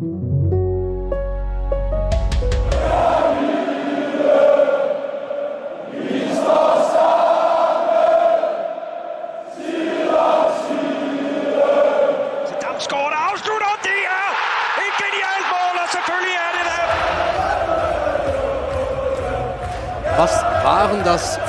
waren das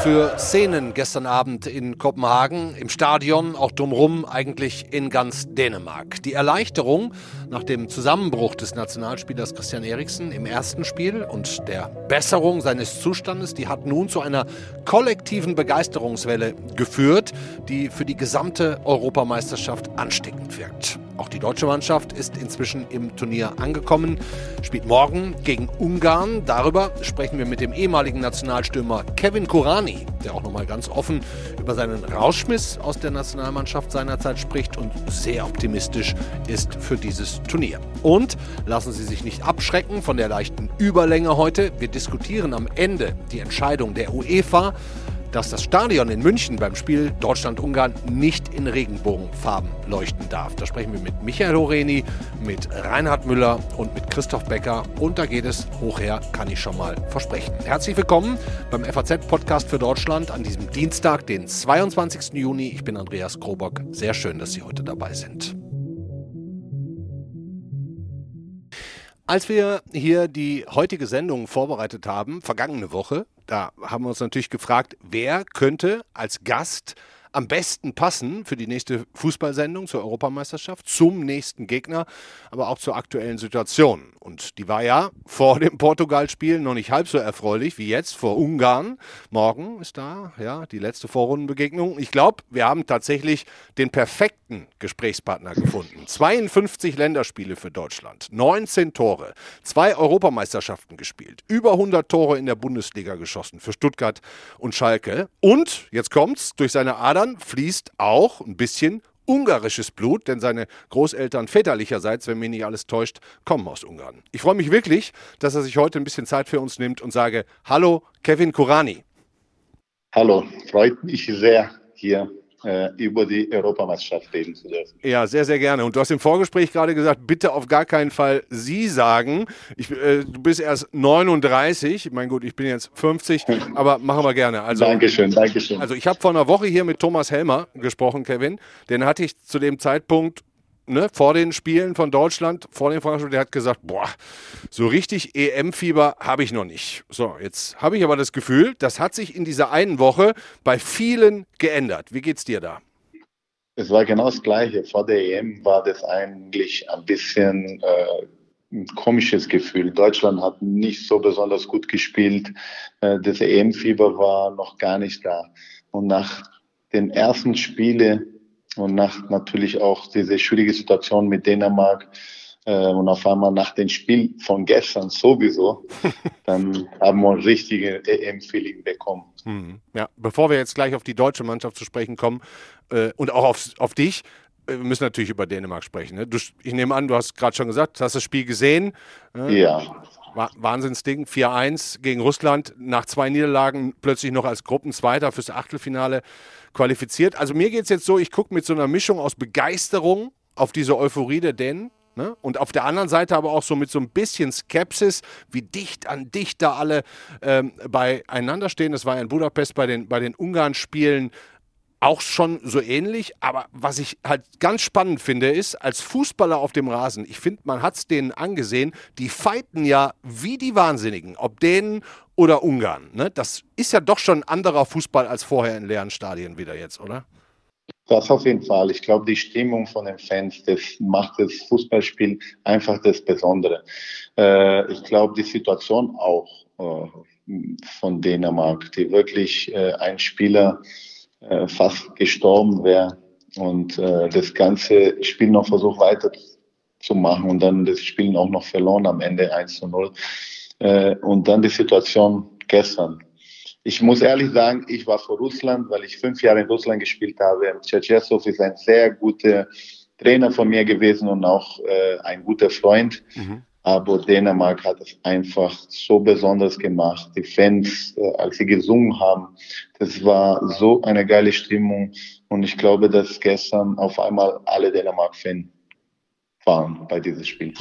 für Szenen gestern Abend in Kopenhagen, im Stadion, auch drumherum, eigentlich in ganz Dänemark? Die Erleichterung nach dem Zusammenbruch des Nationalspielers Christian Eriksen im ersten Spiel und der Besserung seines Zustandes, die hat nun zu einer kollektiven Begeisterungswelle geführt, die für die gesamte Europameisterschaft ansteckend wirkt. Auch die deutsche Mannschaft ist inzwischen im Turnier angekommen, spielt morgen gegen Ungarn. Darüber sprechen wir mit dem ehemaligen Nationalstürmer Kevin Kurani, der auch nochmal ganz offen über seinen Rausschmiss aus der Nationalmannschaft seinerzeit spricht und sehr optimistisch ist für dieses Turnier. Und lassen Sie sich nicht abschrecken von der leichten Überlänge heute. Wir diskutieren am Ende die Entscheidung der UEFA dass das Stadion in München beim Spiel Deutschland-Ungarn nicht in Regenbogenfarben leuchten darf. Da sprechen wir mit Michael Horeni, mit Reinhard Müller und mit Christoph Becker. Und da geht es hoch her, kann ich schon mal versprechen. Herzlich willkommen beim FAZ-Podcast für Deutschland an diesem Dienstag, den 22. Juni. Ich bin Andreas Krobock. Sehr schön, dass Sie heute dabei sind. Als wir hier die heutige Sendung vorbereitet haben, vergangene Woche, da haben wir uns natürlich gefragt, wer könnte als Gast am besten passen für die nächste Fußballsendung zur Europameisterschaft, zum nächsten Gegner, aber auch zur aktuellen Situation. Und die war ja vor dem Portugal-Spiel noch nicht halb so erfreulich wie jetzt vor Ungarn. Morgen ist da ja die letzte Vorrundenbegegnung. Ich glaube, wir haben tatsächlich den perfekten Gesprächspartner gefunden. 52 Länderspiele für Deutschland, 19 Tore, zwei Europameisterschaften gespielt, über 100 Tore in der Bundesliga geschossen für Stuttgart und Schalke. Und jetzt kommt's durch seine Ader Adern fließt auch ein bisschen ungarisches Blut, denn seine Großeltern väterlicherseits, wenn mich nicht alles täuscht, kommen aus Ungarn. Ich freue mich wirklich, dass er sich heute ein bisschen Zeit für uns nimmt und sage Hallo, Kevin Kurani. Hallo, freut mich sehr, hier über die Europameisterschaft reden zu dürfen. Ja, sehr, sehr gerne. Und du hast im Vorgespräch gerade gesagt, bitte auf gar keinen Fall Sie sagen. Ich, äh, du bist erst 39. Mein gut, ich bin jetzt 50, aber machen wir gerne. Also, Dankeschön, Dankeschön. Also ich habe vor einer Woche hier mit Thomas Helmer gesprochen, Kevin. Den hatte ich zu dem Zeitpunkt ne, vor den Spielen von Deutschland, vor den Frankfurt, der hat gesagt, boah, so richtig EM-Fieber habe ich noch nicht. So, jetzt habe ich aber das Gefühl, das hat sich in dieser einen Woche bei vielen geändert. Wie geht's dir da? Es war genau das Gleiche. Vor der EM war das eigentlich ein bisschen äh, ein komisches Gefühl. Deutschland hat nicht so besonders gut gespielt. Äh, das EM-Fieber war noch gar nicht da. Und nach den ersten Spielen und nach natürlich auch diese schwierige Situation mit Dänemark äh, und auf einmal nach dem Spiel von gestern sowieso, dann haben wir ein richtiges EM-Feeling bekommen. Mhm. Ja, bevor wir jetzt gleich auf die deutsche Mannschaft zu sprechen kommen äh, und auch auf, auf dich, äh, wir müssen natürlich über Dänemark sprechen. Ne? Du, ich nehme an, du hast gerade schon gesagt, du hast das Spiel gesehen. Äh, ja. Wahnsinnsding. 4-1 gegen Russland, nach zwei Niederlagen plötzlich noch als Gruppenzweiter fürs Achtelfinale qualifiziert. Also mir geht es jetzt so, ich gucke mit so einer Mischung aus Begeisterung auf diese Euphorie der Dänen. Ne? Und auf der anderen Seite aber auch so mit so ein bisschen Skepsis, wie dicht an dicht da alle ähm, beieinander stehen. Das war ja in Budapest bei den, bei den Ungarn-Spielen auch schon so ähnlich. Aber was ich halt ganz spannend finde, ist, als Fußballer auf dem Rasen, ich finde, man hat es denen angesehen, die fighten ja wie die Wahnsinnigen, ob Dänen oder Ungarn. Ne? Das ist ja doch schon ein anderer Fußball als vorher in leeren Stadien wieder jetzt, oder? Das auf jeden Fall. Ich glaube, die Stimmung von den Fans, das macht das Fußballspiel einfach das Besondere. Äh, ich glaube, die Situation auch äh, von Dänemark, die wirklich äh, ein Spieler äh, fast gestorben wäre und äh, das ganze Spiel noch versucht weiterzumachen und dann das Spiel auch noch verloren am Ende 1 zu 0. Äh, und dann die Situation gestern. Ich muss ehrlich sagen, ich war vor Russland, weil ich fünf Jahre in Russland gespielt habe. Tschetschesow ist ein sehr guter Trainer von mir gewesen und auch äh, ein guter Freund. Mhm. Aber Dänemark hat es einfach so besonders gemacht. Die Fans, äh, als sie gesungen haben, das war so eine geile Stimmung. Und ich glaube, dass gestern auf einmal alle Dänemark-Fans waren bei diesem Spiel.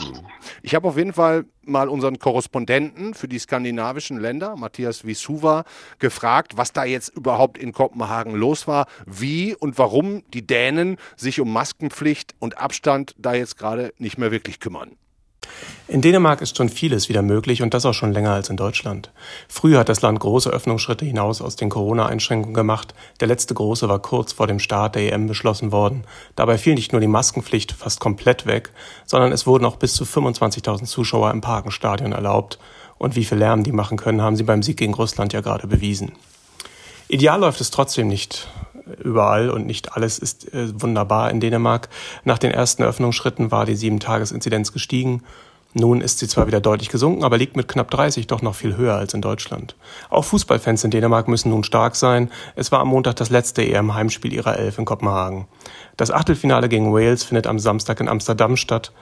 Ich habe auf jeden Fall mal unseren Korrespondenten für die skandinavischen Länder, Matthias Wisuva, gefragt, was da jetzt überhaupt in Kopenhagen los war, wie und warum die Dänen sich um Maskenpflicht und Abstand da jetzt gerade nicht mehr wirklich kümmern. In Dänemark ist schon vieles wieder möglich und das auch schon länger als in Deutschland. Früher hat das Land große Öffnungsschritte hinaus aus den Corona-Einschränkungen gemacht. Der letzte große war kurz vor dem Start der EM beschlossen worden. Dabei fiel nicht nur die Maskenpflicht fast komplett weg, sondern es wurden auch bis zu 25.000 Zuschauer im Parkenstadion erlaubt. Und wie viel Lärm die machen können, haben sie beim Sieg gegen Russland ja gerade bewiesen. Ideal läuft es trotzdem nicht überall und nicht alles ist äh, wunderbar in Dänemark. Nach den ersten Öffnungsschritten war die Sieben-Tages-Inzidenz gestiegen. Nun ist sie zwar wieder deutlich gesunken, aber liegt mit knapp 30 doch noch viel höher als in Deutschland. Auch Fußballfans in Dänemark müssen nun stark sein. Es war am Montag das letzte EM-Heimspiel ihrer Elf in Kopenhagen. Das Achtelfinale gegen Wales findet am Samstag in Amsterdam statt.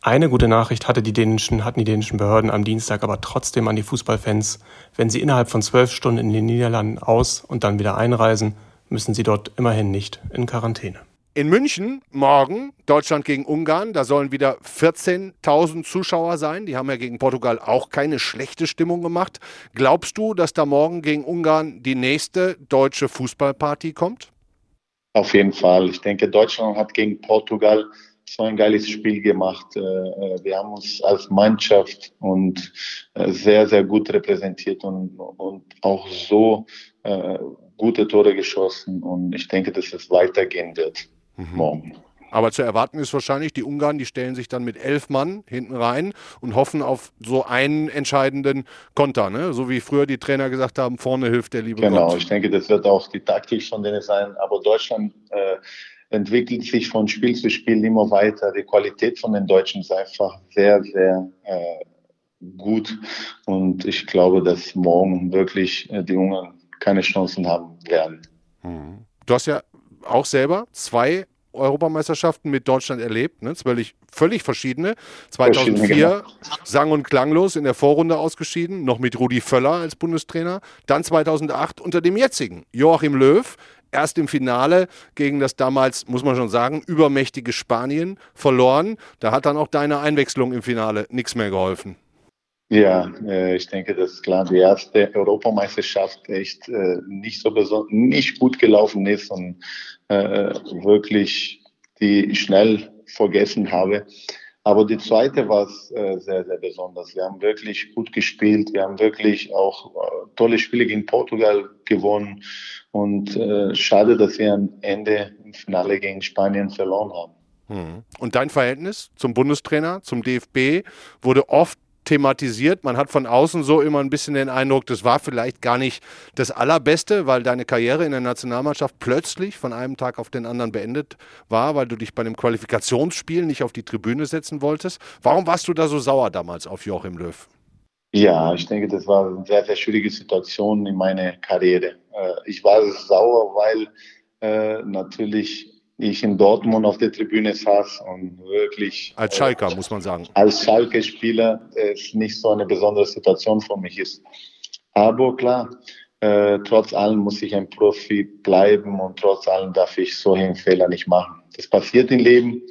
Eine gute Nachricht hatte die dänischen, hatten die dänischen Behörden am Dienstag aber trotzdem an die Fußballfans. Wenn sie innerhalb von zwölf Stunden in den Niederlanden aus und dann wieder einreisen, müssen sie dort immerhin nicht in Quarantäne. In München morgen Deutschland gegen Ungarn. Da sollen wieder 14.000 Zuschauer sein. Die haben ja gegen Portugal auch keine schlechte Stimmung gemacht. Glaubst du, dass da morgen gegen Ungarn die nächste deutsche Fußballparty kommt? Auf jeden Fall. Ich denke, Deutschland hat gegen Portugal so ein geiles Spiel gemacht. Äh, äh, wir haben uns als Mannschaft und äh, sehr, sehr gut repräsentiert und, und auch so gute Tore geschossen. Und ich denke, dass es weitergehen wird mhm. morgen. Aber zu erwarten ist wahrscheinlich, die Ungarn, die stellen sich dann mit elf Mann hinten rein und hoffen auf so einen entscheidenden Konter, ne? So wie früher die Trainer gesagt haben, vorne hilft der liebe genau, Gott. Genau, ich denke, das wird auch die Taktik von denen sein. Aber Deutschland äh, entwickelt sich von Spiel zu Spiel immer weiter. Die Qualität von den Deutschen ist einfach sehr, sehr äh, gut. Und ich glaube, dass morgen wirklich äh, die Ungarn keine Chancen haben werden. Mhm. Du hast ja auch selber zwei Europameisterschaften mit Deutschland erlebt, ne? völlig, völlig verschiedene. 2004 genau. sang- und klanglos in der Vorrunde ausgeschieden, noch mit Rudi Völler als Bundestrainer. Dann 2008 unter dem jetzigen Joachim Löw, erst im Finale gegen das damals, muss man schon sagen, übermächtige Spanien verloren. Da hat dann auch deine Einwechslung im Finale nichts mehr geholfen. Ja, äh, ich denke, das ist klar. Die erste Europameisterschaft echt äh, nicht so besonders, nicht gut gelaufen ist und äh, wirklich die schnell vergessen habe. Aber die zweite war äh, sehr, sehr besonders. Wir haben wirklich gut gespielt. Wir haben wirklich auch äh, tolle Spiele gegen Portugal gewonnen. Und äh, schade, dass wir am Ende im Finale gegen Spanien verloren haben. Hm. Und dein Verhältnis zum Bundestrainer, zum DFB, wurde oft thematisiert. Man hat von außen so immer ein bisschen den Eindruck, das war vielleicht gar nicht das Allerbeste, weil deine Karriere in der Nationalmannschaft plötzlich von einem Tag auf den anderen beendet war, weil du dich bei einem Qualifikationsspiel nicht auf die Tribüne setzen wolltest. Warum warst du da so sauer damals auf Joachim Löw? Ja, ich denke, das war eine sehr, sehr schwierige Situation in meiner Karriere. Äh, ich war sauer, weil äh, natürlich ich in Dortmund auf der Tribüne saß und wirklich. Als Schalker, äh, muss man sagen. Als Schalke-Spieler es nicht so eine besondere Situation für mich ist. Aber klar, äh, trotz allem muss ich ein Profi bleiben und trotz allem darf ich solche Fehler nicht machen. Das passiert im Leben.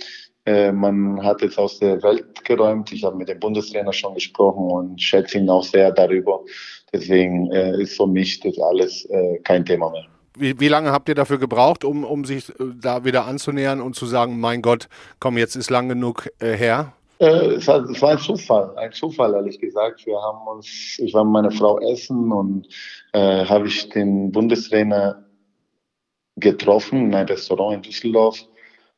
Äh, man hat es aus der Welt geräumt. Ich habe mit dem Bundestrainer schon gesprochen und schätze ihn auch sehr darüber. Deswegen äh, ist für mich das alles äh, kein Thema mehr. Wie, wie, lange habt ihr dafür gebraucht, um, um sich äh, da wieder anzunähern und zu sagen, mein Gott, komm, jetzt ist lang genug äh, her? Äh, es, war, es, war, ein Zufall, ein Zufall, ehrlich gesagt. Wir haben uns, ich war mit meiner Frau essen und äh, habe ich den Bundestrainer getroffen in einem Restaurant in Düsseldorf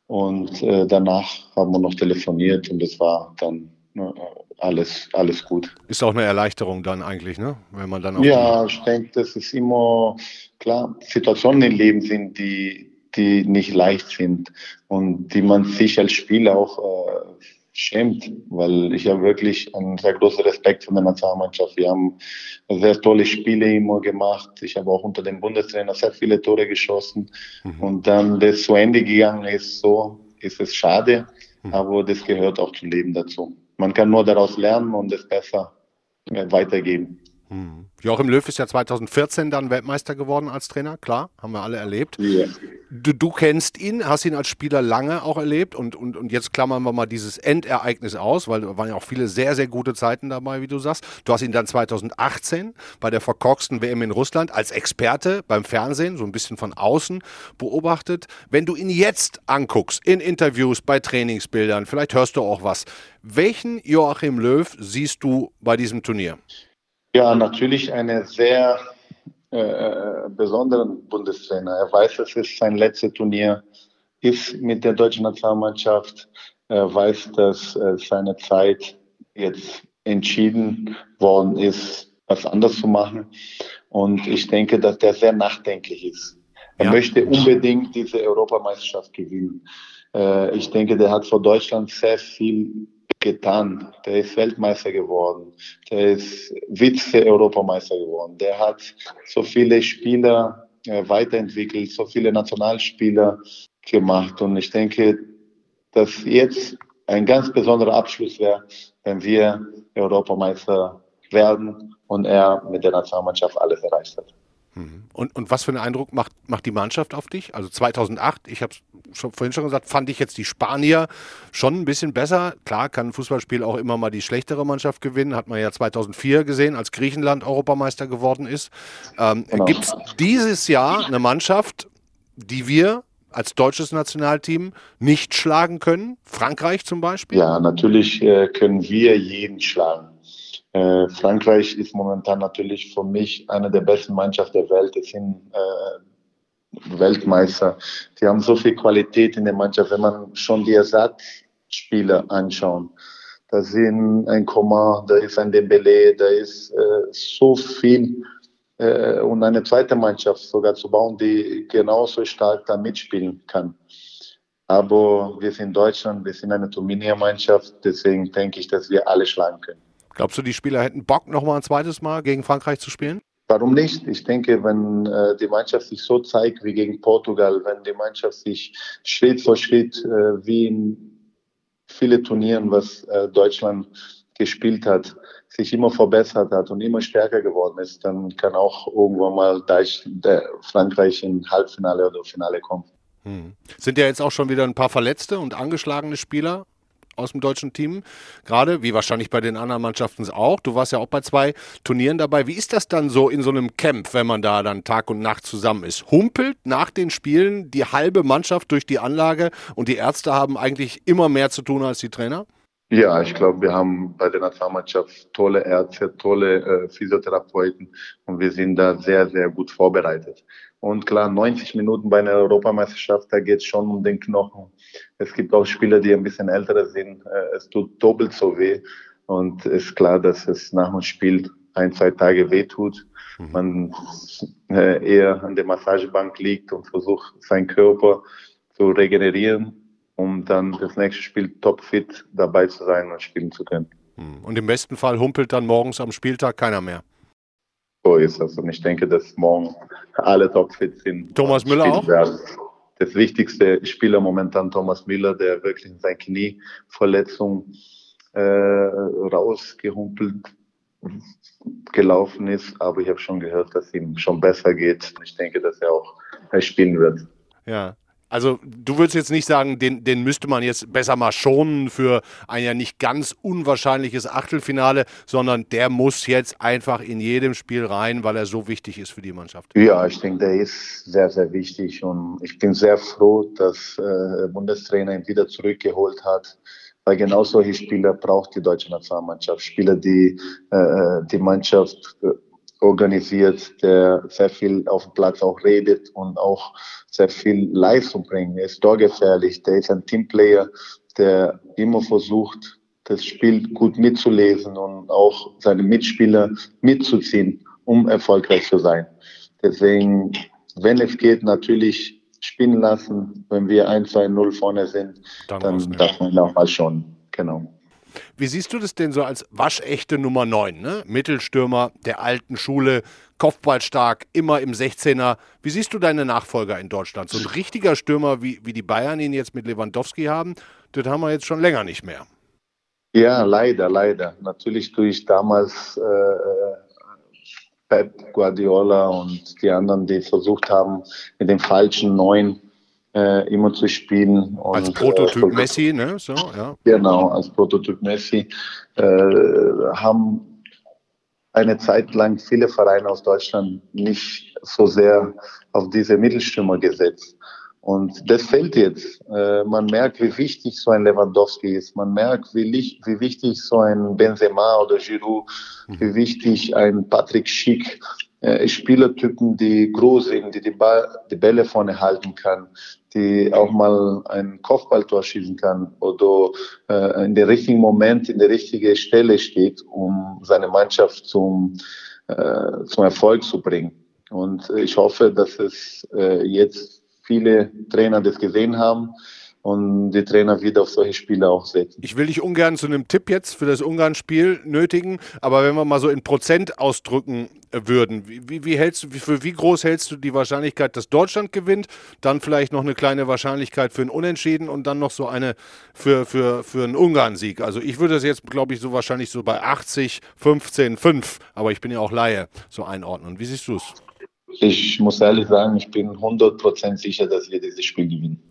und äh, danach haben wir noch telefoniert und es war dann ne, alles, alles gut. Ist auch eine Erleichterung dann eigentlich, ne? Wenn man dann auch ja, ich denke, das ist immer klar, Situationen im Leben sind, die, die nicht leicht sind und die man sich als Spieler auch äh, schämt, weil ich habe wirklich einen sehr großen Respekt von der Nationalmannschaft. Wir haben sehr tolle Spiele immer gemacht. Ich habe auch unter dem Bundestrainer sehr viele Tore geschossen. Mhm. Und dann, das zu Ende gegangen ist, so ist es schade, mhm. aber das gehört auch zum Leben dazu. Man kann nur daraus lernen und es besser weitergeben. Hm. Joachim Löw ist ja 2014 dann Weltmeister geworden als Trainer, klar, haben wir alle erlebt. Ja. Du, du, kennst ihn, hast ihn als Spieler lange auch erlebt und, und, und jetzt klammern wir mal dieses Endereignis aus, weil da waren ja auch viele sehr, sehr gute Zeiten dabei, wie du sagst. Du hast ihn dann 2018 bei der verkorksten WM in Russland als Experte beim Fernsehen, so ein bisschen von außen beobachtet. Wenn du ihn jetzt anguckst, in Interviews, bei Trainingsbildern, vielleicht hörst du auch was. Welchen Joachim Löw siehst du bei diesem Turnier? Ja, natürlich eine sehr äh, besonderen Bundestrainer. Er weiß, es ist sein letztes Turnier, ist mit der deutschen Nationalmannschaft, er weiß, dass äh, seine Zeit jetzt entschieden worden ist, was anders zu machen. Und ich denke, dass der sehr nachdenklich ist. Er ja. möchte unbedingt diese Europameisterschaft gewinnen. Äh, ich denke, der hat vor Deutschland sehr viel getan. Der ist Weltmeister geworden. Der ist Vize-Europameister geworden. Der hat so viele Spieler äh, weiterentwickelt, so viele Nationalspieler gemacht. Und ich denke, dass jetzt ein ganz besonderer Abschluss wäre, wenn wir Europameister werden und er mit der Nationalmannschaft alles erreicht hat. Und, und was für einen Eindruck macht, macht die Mannschaft auf dich? Also 2008, ich habe es vorhin schon gesagt, fand ich jetzt die Spanier schon ein bisschen besser. Klar kann ein Fußballspiel auch immer mal die schlechtere Mannschaft gewinnen. Hat man ja 2004 gesehen, als Griechenland Europameister geworden ist. Ähm, genau. Gibt es dieses Jahr eine Mannschaft, die wir als deutsches Nationalteam nicht schlagen können? Frankreich zum Beispiel? Ja, natürlich äh, können wir jeden schlagen. Äh, Frankreich ist momentan natürlich für mich eine der besten Mannschaften der Welt. Es sind äh, Weltmeister. Die haben so viel Qualität in der Mannschaft, wenn man schon die Ersatzspieler anschaut. Da sind ein Coman, da ist ein Dembele, da ist äh, so viel äh, und eine zweite Mannschaft sogar zu bauen, die genauso stark da mitspielen kann. Aber wir sind Deutschland, wir sind eine Turnier-Mannschaft, deswegen denke ich, dass wir alle schlagen können. Glaubst du, die Spieler hätten Bock, noch mal ein zweites Mal gegen Frankreich zu spielen? Warum nicht? Ich denke, wenn äh, die Mannschaft sich so zeigt wie gegen Portugal, wenn die Mannschaft sich Schritt für Schritt äh, wie in viele Turnieren, was äh, Deutschland gespielt hat, sich immer verbessert hat und immer stärker geworden ist, dann kann auch irgendwann mal Deutsch, Frankreich in Halbfinale oder Finale kommen. Hm. Sind ja jetzt auch schon wieder ein paar verletzte und angeschlagene Spieler aus dem deutschen Team, gerade wie wahrscheinlich bei den anderen Mannschaften auch. Du warst ja auch bei zwei Turnieren dabei. Wie ist das dann so in so einem Camp, wenn man da dann Tag und Nacht zusammen ist? Humpelt nach den Spielen die halbe Mannschaft durch die Anlage und die Ärzte haben eigentlich immer mehr zu tun als die Trainer? Ja, ich glaube, wir haben bei der Nationalmannschaft tolle Ärzte, tolle äh, Physiotherapeuten und wir sind da sehr, sehr gut vorbereitet. Und klar, 90 Minuten bei einer Europameisterschaft, da geht es schon um den Knochen. Es gibt auch Spieler, die ein bisschen älter sind. Äh, es tut doppelt so weh. Und es ist klar, dass es nach dem Spiel ein, zwei Tage weh tut. Mhm. Man äh, eher an der Massagebank liegt und versucht, seinen Körper zu regenerieren, um dann das nächste Spiel topfit dabei zu sein und spielen zu können. Mhm. Und im besten Fall humpelt dann morgens am Spieltag keiner mehr so ist das. Und ich denke, dass morgen alle topfit sind. Thomas Müller auch? Werden. Das wichtigste Spieler momentan Thomas Müller, der wirklich in seiner Knieverletzung äh, rausgehumpelt gelaufen ist. Aber ich habe schon gehört, dass ihm schon besser geht. Ich denke, dass er auch spielen wird. Ja, also du würdest jetzt nicht sagen, den, den müsste man jetzt besser mal schonen für ein ja nicht ganz unwahrscheinliches Achtelfinale, sondern der muss jetzt einfach in jedem Spiel rein, weil er so wichtig ist für die Mannschaft. Ja, ich denke, der ist sehr, sehr wichtig und ich bin sehr froh, dass äh, der Bundestrainer ihn wieder zurückgeholt hat weil genau solche Spieler braucht die deutsche Nationalmannschaft. Spieler, die äh, die Mannschaft äh, organisiert, der sehr viel auf dem Platz auch redet und auch sehr viel Leistung bringt. Er ist torgefährlich, der ist ein Teamplayer, der immer versucht, das Spiel gut mitzulesen und auch seine Mitspieler mitzuziehen, um erfolgreich zu sein. Deswegen, wenn es geht, natürlich spielen lassen. Wenn wir 1, 2, 0 vorne sind, dann, dann darf man auch mal schon. Genau. Wie siehst du das denn so als waschechte Nummer 9? Ne? Mittelstürmer der alten Schule, Kopfballstark, immer im 16er. Wie siehst du deine Nachfolger in Deutschland? So ein richtiger Stürmer, wie, wie die Bayern ihn jetzt mit Lewandowski haben, das haben wir jetzt schon länger nicht mehr. Ja, leider, leider. Natürlich durch damals äh, Pep Guardiola und die anderen, die versucht haben, mit dem falschen Neuen äh, immer zu spielen. Und, als Prototyp äh, Messi, ne? So, ja. Genau, als Prototyp Messi. Äh, haben eine Zeit lang viele Vereine aus Deutschland nicht so sehr auf diese Mittelstürmer gesetzt. Und das fällt jetzt. Äh, man merkt, wie wichtig so ein Lewandowski ist. Man merkt, wie, wie wichtig so ein Benzema oder Giroud, wie wichtig ein Patrick Schick äh, Spielertypen, die groß sind, die die, Ball, die Bälle vorne halten kann, die auch mal ein Kopfballtor schießen kann oder äh, in der richtigen Moment in der richtigen Stelle steht, um seine Mannschaft zum, äh, zum Erfolg zu bringen. Und ich hoffe, dass es äh, jetzt viele Trainer das gesehen haben und die Trainer wieder auf solche Spiele auch setzen. Ich will dich ungern zu einem Tipp jetzt für das Ungarn-Spiel nötigen, aber wenn wir mal so in Prozent ausdrücken würden, wie, wie hältst du, für wie groß hältst du die Wahrscheinlichkeit, dass Deutschland gewinnt? Dann vielleicht noch eine kleine Wahrscheinlichkeit für ein Unentschieden und dann noch so eine für, für, für einen Ungarn-Sieg. Also ich würde das jetzt, glaube ich, so wahrscheinlich so bei 80, 15, 5, aber ich bin ja auch Laie, so einordnen. Wie siehst du es? Ich muss ehrlich sagen, ich bin 100% sicher, dass wir dieses Spiel gewinnen.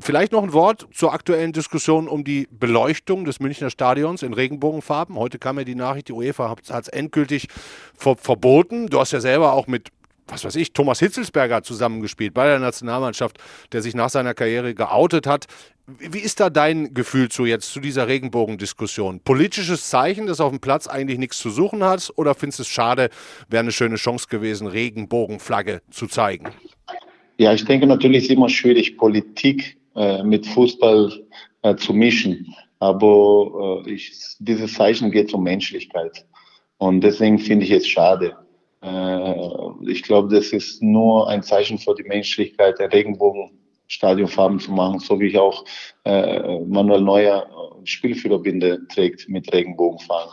Vielleicht noch ein Wort zur aktuellen Diskussion um die Beleuchtung des Münchner Stadions in Regenbogenfarben. Heute kam ja die Nachricht, die UEFA hat es endgültig ver verboten. Du hast ja selber auch mit was weiß ich, Thomas Hitzelsberger zusammengespielt bei der Nationalmannschaft, der sich nach seiner Karriere geoutet hat. Wie ist da dein Gefühl zu jetzt, zu dieser Regenbogendiskussion? Politisches Zeichen, das auf dem Platz eigentlich nichts zu suchen hat? Oder findest du es schade, wäre eine schöne Chance gewesen, Regenbogenflagge zu zeigen? Ja, ich denke natürlich ist es immer schwierig, Politik äh, mit Fußball äh, zu mischen. Aber äh, ich, dieses Zeichen geht um Menschlichkeit. Und deswegen finde ich es schade. Äh, ich glaube, das ist nur ein Zeichen für die Menschlichkeit, der Regenbogen Stadionfarben zu machen, so wie ich auch äh, Manuel Neuer Spielführerbinde trägt mit Regenbogenfarben.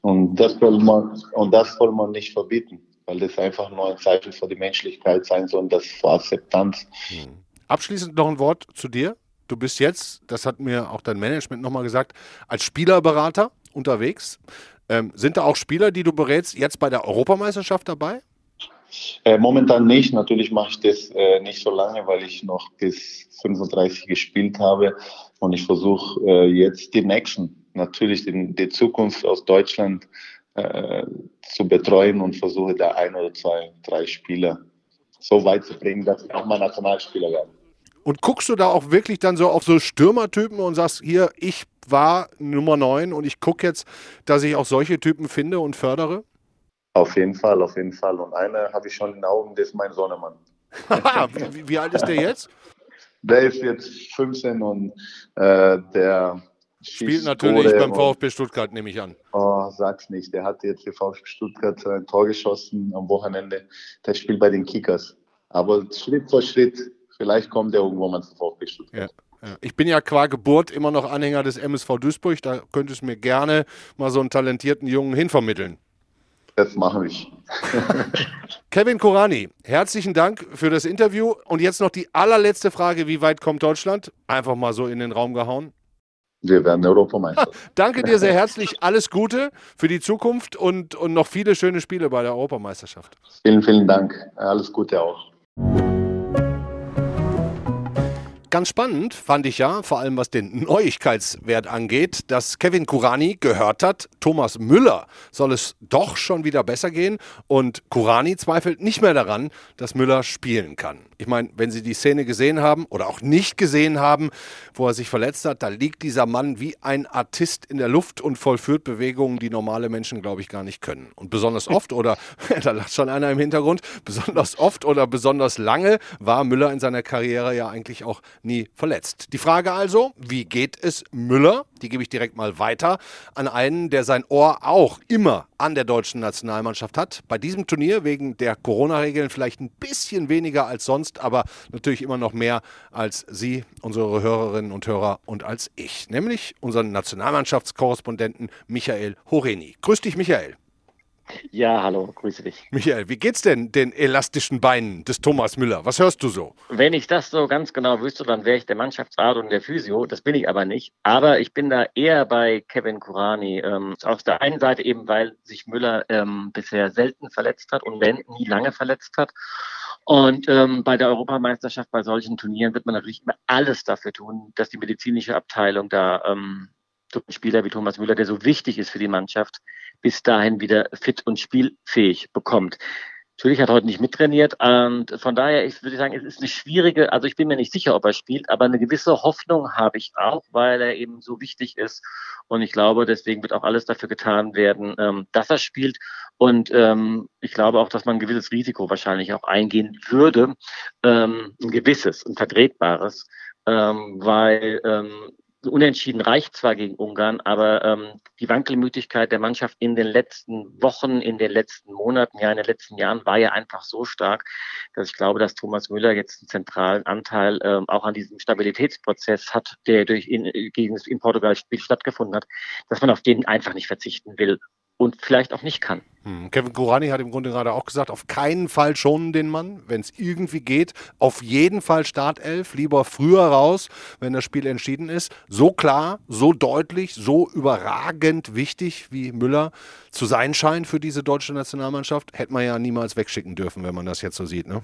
Und das soll man, und das soll man nicht verbieten, weil das einfach nur ein Zeichen für die Menschlichkeit sein soll und das für Akzeptanz. Hm. Abschließend noch ein Wort zu dir. Du bist jetzt, das hat mir auch dein Management nochmal gesagt, als Spielerberater unterwegs. Ähm, sind da auch Spieler, die du berätst, jetzt bei der Europameisterschaft dabei? Äh, momentan nicht. Natürlich mache ich das äh, nicht so lange, weil ich noch bis 35 gespielt habe. Und ich versuche äh, jetzt die nächsten, natürlich die, die Zukunft aus Deutschland äh, zu betreuen und versuche da ein oder zwei, drei Spieler so weit zu bringen, dass sie auch mal Nationalspieler werden. Und guckst du da auch wirklich dann so auf so Stürmertypen und sagst, hier, ich war Nummer 9 und ich gucke jetzt, dass ich auch solche Typen finde und fördere? Auf jeden Fall, auf jeden Fall. Und eine habe ich schon in den Augen, das ist mein Sohnemann. wie, wie, alt ist der jetzt? Der ist jetzt 15 und äh, der spielt natürlich beim VfB Stuttgart, nehme ich an. Oh, sag's nicht. Der hat jetzt für VfB Stuttgart ein Tor geschossen am Wochenende. Der spielt bei den Kickers. Aber Schritt für Schritt, vielleicht kommt er irgendwo mal zu VfB Stuttgart. Ja. Ich bin ja qua Geburt immer noch Anhänger des MSV Duisburg. Da könntest du mir gerne mal so einen talentierten Jungen hinvermitteln. Das mache ich. Kevin Korani, herzlichen Dank für das Interview. Und jetzt noch die allerletzte Frage: Wie weit kommt Deutschland? Einfach mal so in den Raum gehauen. Wir werden Europameister. Danke dir sehr herzlich. Alles Gute für die Zukunft und, und noch viele schöne Spiele bei der Europameisterschaft. Vielen, vielen Dank. Alles Gute auch. Ganz spannend fand ich ja, vor allem was den Neuigkeitswert angeht, dass Kevin Kurani gehört hat, Thomas Müller soll es doch schon wieder besser gehen und Kurani zweifelt nicht mehr daran, dass Müller spielen kann. Ich meine, wenn Sie die Szene gesehen haben oder auch nicht gesehen haben, wo er sich verletzt hat, da liegt dieser Mann wie ein Artist in der Luft und vollführt Bewegungen, die normale Menschen, glaube ich, gar nicht können. Und besonders oft oder, da lacht schon einer im Hintergrund, besonders oft oder besonders lange war Müller in seiner Karriere ja eigentlich auch nie verletzt. Die Frage also, wie geht es Müller? Die gebe ich direkt mal weiter an einen, der sein Ohr auch immer an der deutschen Nationalmannschaft hat. Bei diesem Turnier wegen der Corona-Regeln vielleicht ein bisschen weniger als sonst, aber natürlich immer noch mehr als Sie, unsere Hörerinnen und Hörer und als ich, nämlich unseren Nationalmannschaftskorrespondenten Michael Horeni. Grüß dich, Michael. Ja, hallo, grüße dich. Michael, wie geht's denn den elastischen Beinen des Thomas Müller? Was hörst du so? Wenn ich das so ganz genau wüsste, dann wäre ich der Mannschaftsart und der Physio. Das bin ich aber nicht. Aber ich bin da eher bei Kevin Kurani. Ähm, auf der einen Seite eben, weil sich Müller ähm, bisher selten verletzt hat und wenn nie lange verletzt hat. Und ähm, bei der Europameisterschaft, bei solchen Turnieren wird man natürlich immer alles dafür tun, dass die medizinische Abteilung da ähm, so ein Spieler wie Thomas Müller, der so wichtig ist für die Mannschaft, bis dahin wieder fit und spielfähig bekommt. Natürlich hat er heute nicht mittrainiert und von daher ich würde sagen, es ist eine schwierige, also ich bin mir nicht sicher, ob er spielt, aber eine gewisse Hoffnung habe ich auch, weil er eben so wichtig ist und ich glaube, deswegen wird auch alles dafür getan werden, ähm, dass er spielt und ähm, ich glaube auch, dass man ein gewisses Risiko wahrscheinlich auch eingehen würde, ähm, ein gewisses, ein vertretbares, weil Unentschieden reicht zwar gegen Ungarn, aber ähm, die Wankelmütigkeit der Mannschaft in den letzten Wochen, in den letzten Monaten, ja in den letzten Jahren war ja einfach so stark, dass ich glaube, dass Thomas Müller jetzt einen zentralen Anteil ähm, auch an diesem Stabilitätsprozess hat, der durch in, gegen in Portugal Spiel stattgefunden hat, dass man auf den einfach nicht verzichten will und vielleicht auch nicht kann. Hm. Kevin Kurani hat im Grunde gerade auch gesagt, auf keinen Fall schonen den Mann, wenn es irgendwie geht. Auf jeden Fall Startelf, lieber früher raus, wenn das Spiel entschieden ist. So klar, so deutlich, so überragend wichtig, wie Müller zu sein scheint für diese deutsche Nationalmannschaft, hätte man ja niemals wegschicken dürfen, wenn man das jetzt so sieht. Ne?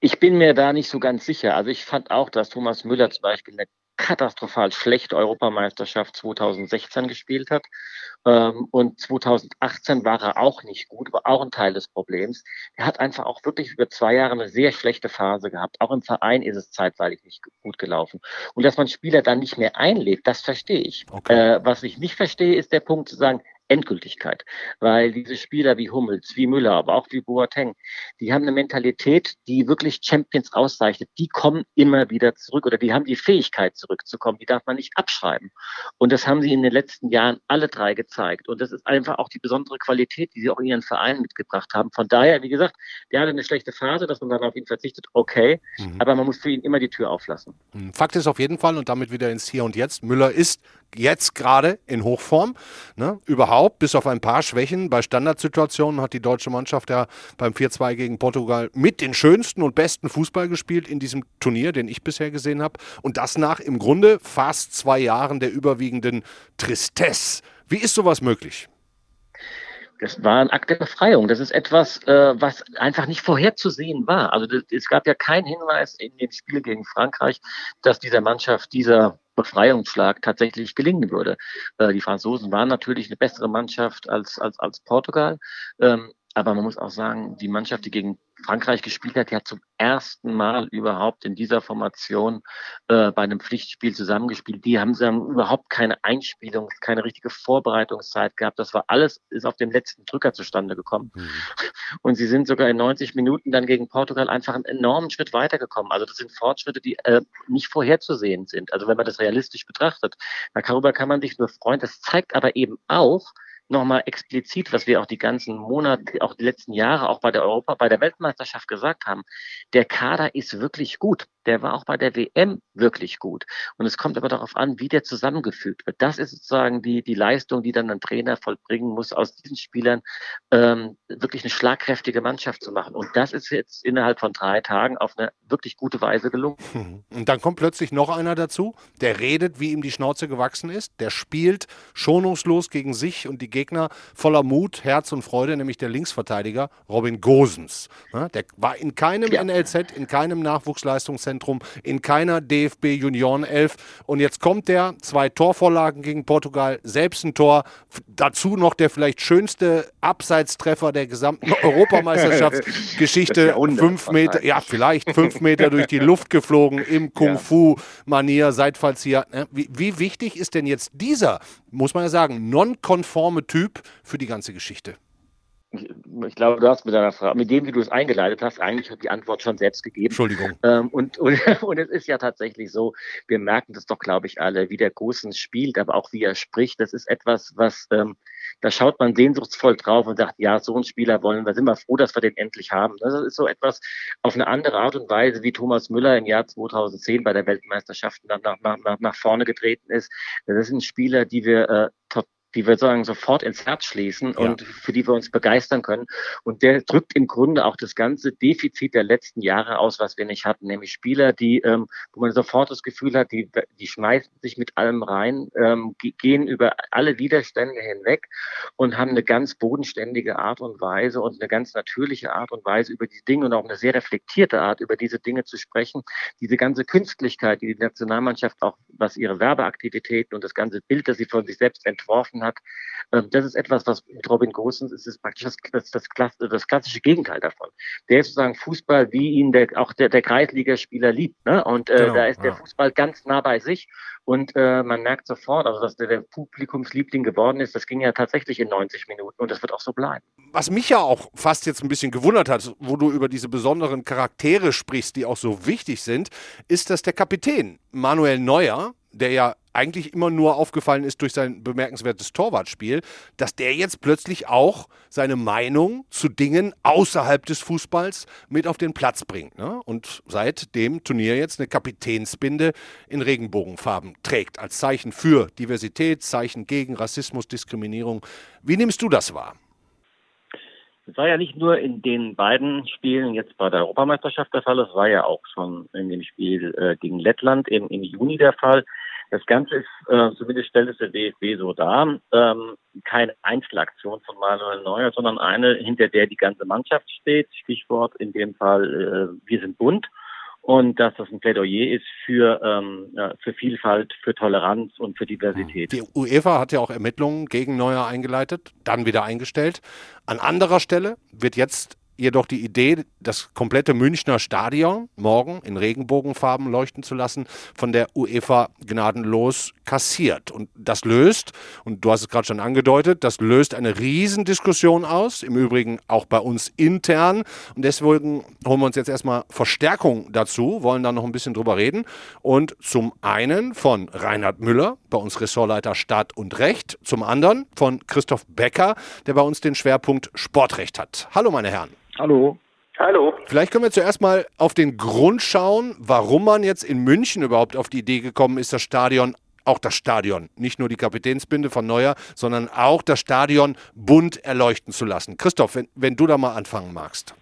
Ich bin mir da nicht so ganz sicher. Also ich fand auch, dass Thomas Müller zum Beispiel eine katastrophal schlechte Europameisterschaft 2016 gespielt hat. Ähm, und 2018 war er auch nicht gut, war auch ein Teil des Problems. Er hat einfach auch wirklich über zwei Jahre eine sehr schlechte Phase gehabt. Auch im Verein ist es zeitweilig nicht gut gelaufen. Und dass man Spieler dann nicht mehr einlädt, das verstehe ich. Okay. Äh, was ich nicht verstehe, ist der Punkt zu sagen, Endgültigkeit. Weil diese Spieler wie Hummels, wie Müller, aber auch wie Boateng, die haben eine Mentalität, die wirklich Champions auszeichnet. Die kommen immer wieder zurück oder die haben die Fähigkeit zurückzukommen. Die darf man nicht abschreiben. Und das haben sie in den letzten Jahren alle drei gezeigt. Und das ist einfach auch die besondere Qualität, die sie auch in ihren Verein mitgebracht haben. Von daher, wie gesagt, der hatte eine schlechte Phase, dass man dann auf ihn verzichtet. Okay. Mhm. Aber man muss für ihn immer die Tür auflassen. Mhm. Fakt ist auf jeden Fall und damit wieder ins Hier und Jetzt. Müller ist jetzt gerade in Hochform. Ne? Überhaupt, bis auf ein paar Schwächen bei Standardsituationen hat die deutsche Mannschaft ja beim 4-2 gegen Portugal mit den schönsten und besten Fußball gespielt in diesem Turnier, den ich bisher gesehen habe. Und das nach im Grunde fast zwei Jahren der überwiegenden Tristesse. Wie ist sowas möglich? Das war ein Akt der Befreiung. Das ist etwas, äh, was einfach nicht vorherzusehen war. Also das, es gab ja keinen Hinweis in dem Spiel gegen Frankreich, dass dieser Mannschaft dieser Befreiungsschlag tatsächlich gelingen würde. Äh, die Franzosen waren natürlich eine bessere Mannschaft als, als, als Portugal. Ähm, aber man muss auch sagen, die Mannschaft, die gegen Frankreich gespielt hat, die hat zum ersten Mal überhaupt in dieser Formation äh, bei einem Pflichtspiel zusammengespielt. Die haben, haben überhaupt keine Einspielung, keine richtige Vorbereitungszeit gehabt. Das war alles, ist auf dem letzten Drücker zustande gekommen. Mhm. Und sie sind sogar in 90 Minuten dann gegen Portugal einfach einen enormen Schritt weitergekommen. Also das sind Fortschritte, die äh, nicht vorherzusehen sind. Also wenn man das realistisch betrachtet, darüber kann man sich nur freuen. Das zeigt aber eben auch, nochmal explizit, was wir auch die ganzen Monate, auch die letzten Jahre, auch bei der Europa, bei der Weltmeisterschaft gesagt haben. Der Kader ist wirklich gut. Der war auch bei der WM wirklich gut. Und es kommt aber darauf an, wie der zusammengefügt wird. Das ist sozusagen die, die Leistung, die dann ein Trainer vollbringen muss, aus diesen Spielern ähm, wirklich eine schlagkräftige Mannschaft zu machen. Und das ist jetzt innerhalb von drei Tagen auf eine wirklich gute Weise gelungen. Und dann kommt plötzlich noch einer dazu, der redet, wie ihm die Schnauze gewachsen ist. Der spielt schonungslos gegen sich und die Gegner voller Mut, Herz und Freude, nämlich der Linksverteidiger Robin Gosens. Der war in keinem ja. NLZ, in keinem Nachwuchsleistungszentrum, in keiner DFB Junioren 11 und jetzt kommt der, zwei Torvorlagen gegen Portugal, selbst ein Tor, dazu noch der vielleicht schönste Abseitstreffer der gesamten Europameisterschaftsgeschichte, ja fünf Meter, ja vielleicht fünf Meter durch die Luft geflogen im Kung-Fu-Manier, Seitfallzieher. Ne? Wie, wie wichtig ist denn jetzt dieser, muss man ja sagen, nonkonforme Typ für die ganze Geschichte? Ich, glaube, du hast mit deiner Frage, mit dem, wie du es eingeleitet hast, eigentlich die Antwort schon selbst gegeben. Entschuldigung. Ähm, und, und, und es ist ja tatsächlich so, wir merken das doch, glaube ich, alle, wie der Großen spielt, aber auch wie er spricht. Das ist etwas, was, ähm, da schaut man sehnsuchtsvoll drauf und sagt, ja, so einen Spieler wollen wir, sind wir froh, dass wir den endlich haben. Das ist so etwas auf eine andere Art und Weise, wie Thomas Müller im Jahr 2010 bei der Weltmeisterschaft nach, nach, nach, nach vorne getreten ist. Das ist ein Spieler, die wir äh, die wir sagen sofort ins Herz schließen und ja. für die wir uns begeistern können. Und der drückt im Grunde auch das ganze Defizit der letzten Jahre aus, was wir nicht hatten, nämlich Spieler, die, ähm, wo man sofort das Gefühl hat, die, die schmeißen sich mit allem rein, ähm, gehen über alle Widerstände hinweg und haben eine ganz bodenständige Art und Weise und eine ganz natürliche Art und Weise über die Dinge und auch eine sehr reflektierte Art über diese Dinge zu sprechen. Diese ganze Künstlichkeit, die die Nationalmannschaft auch, was ihre Werbeaktivitäten und das ganze Bild, das sie von sich selbst entworfen hat, ähm, das ist etwas, was mit Robin Gosens ist, ist praktisch das, das, das, das klassische Gegenteil davon. Der ist sozusagen Fußball, wie ihn der, auch der, der Kreisligaspieler liebt. Ne? Und äh, genau, da ist der Fußball ganz nah bei sich und äh, man merkt sofort, also dass der, der Publikumsliebling geworden ist, das ging ja tatsächlich in 90 Minuten und das wird auch so bleiben. Was mich ja auch fast jetzt ein bisschen gewundert hat, wo du über diese besonderen Charaktere sprichst, die auch so wichtig sind, ist, dass der Kapitän Manuel Neuer, der ja eigentlich immer nur aufgefallen ist durch sein bemerkenswertes Torwartspiel, dass der jetzt plötzlich auch seine Meinung zu Dingen außerhalb des Fußballs mit auf den Platz bringt. Ne? Und seit dem Turnier jetzt eine Kapitänsbinde in Regenbogenfarben trägt, als Zeichen für Diversität, Zeichen gegen Rassismus, Diskriminierung. Wie nimmst du das wahr? Es war ja nicht nur in den beiden Spielen jetzt bei der Europameisterschaft der Fall, es war ja auch schon in dem Spiel äh, gegen Lettland im, im Juni der Fall. Das Ganze ist, äh, zumindest stellt es der DFB so dar, ähm, keine Einzelaktion von Manuel Neuer, sondern eine, hinter der die ganze Mannschaft steht. Stichwort in dem Fall, äh, wir sind bunt. Und dass das ein Plädoyer ist für, ähm, für Vielfalt, für Toleranz und für Diversität. Die UEFA hat ja auch Ermittlungen gegen Neuer eingeleitet, dann wieder eingestellt. An anderer Stelle wird jetzt jedoch die Idee, das komplette Münchner Stadion morgen in Regenbogenfarben leuchten zu lassen, von der UEFA gnadenlos kassiert. Und das löst, und du hast es gerade schon angedeutet, das löst eine Riesendiskussion aus, im Übrigen auch bei uns intern. Und deswegen holen wir uns jetzt erstmal Verstärkung dazu, wollen da noch ein bisschen drüber reden. Und zum einen von Reinhard Müller, bei uns Ressortleiter Staat und Recht, zum anderen von Christoph Becker, der bei uns den Schwerpunkt Sportrecht hat. Hallo meine Herren. Hallo. Hallo. Vielleicht können wir zuerst mal auf den Grund schauen, warum man jetzt in München überhaupt auf die Idee gekommen ist, das Stadion auch das Stadion, nicht nur die Kapitänsbinde von Neuer, sondern auch das Stadion bunt erleuchten zu lassen. Christoph, wenn, wenn du da mal anfangen magst.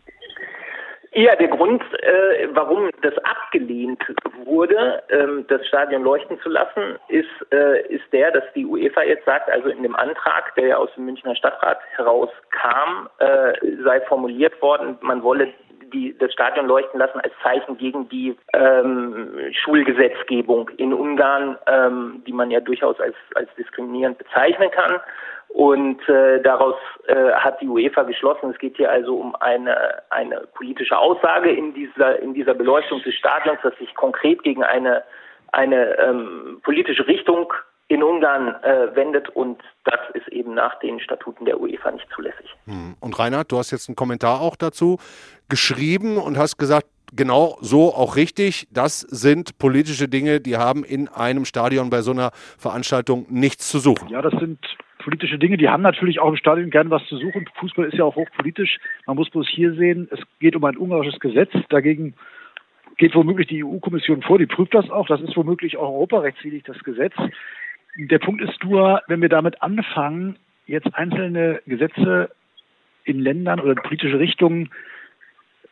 Ja, der Grund, äh, warum das abgelehnt wurde, ähm, das Stadion leuchten zu lassen, ist, äh, ist der, dass die UEFA jetzt sagt, also in dem Antrag, der ja aus dem Münchner Stadtrat herauskam, äh, sei formuliert worden, man wolle die, das Stadion leuchten lassen als Zeichen gegen die ähm, Schulgesetzgebung in Ungarn, ähm, die man ja durchaus als, als diskriminierend bezeichnen kann. Und äh, daraus äh, hat die UEFA geschlossen, es geht hier also um eine, eine politische Aussage in dieser, in dieser Beleuchtung des Stadions, dass sich konkret gegen eine, eine ähm, politische Richtung in Ungarn äh, wendet und das ist eben nach den Statuten der UEFA nicht zulässig. Hm. Und Reinhard, du hast jetzt einen Kommentar auch dazu geschrieben und hast gesagt, genau so auch richtig. Das sind politische Dinge, die haben in einem Stadion bei so einer Veranstaltung nichts zu suchen. Ja, das sind politische Dinge, die haben natürlich auch im Stadion gern was zu suchen. Fußball ist ja auch hochpolitisch. Man muss bloß hier sehen, es geht um ein ungarisches Gesetz. Dagegen geht womöglich die EU-Kommission vor, die prüft das auch. Das ist womöglich auch europarechtswidrig, das Gesetz. Der Punkt ist nur, wenn wir damit anfangen, jetzt einzelne Gesetze in Ländern oder politische Richtungen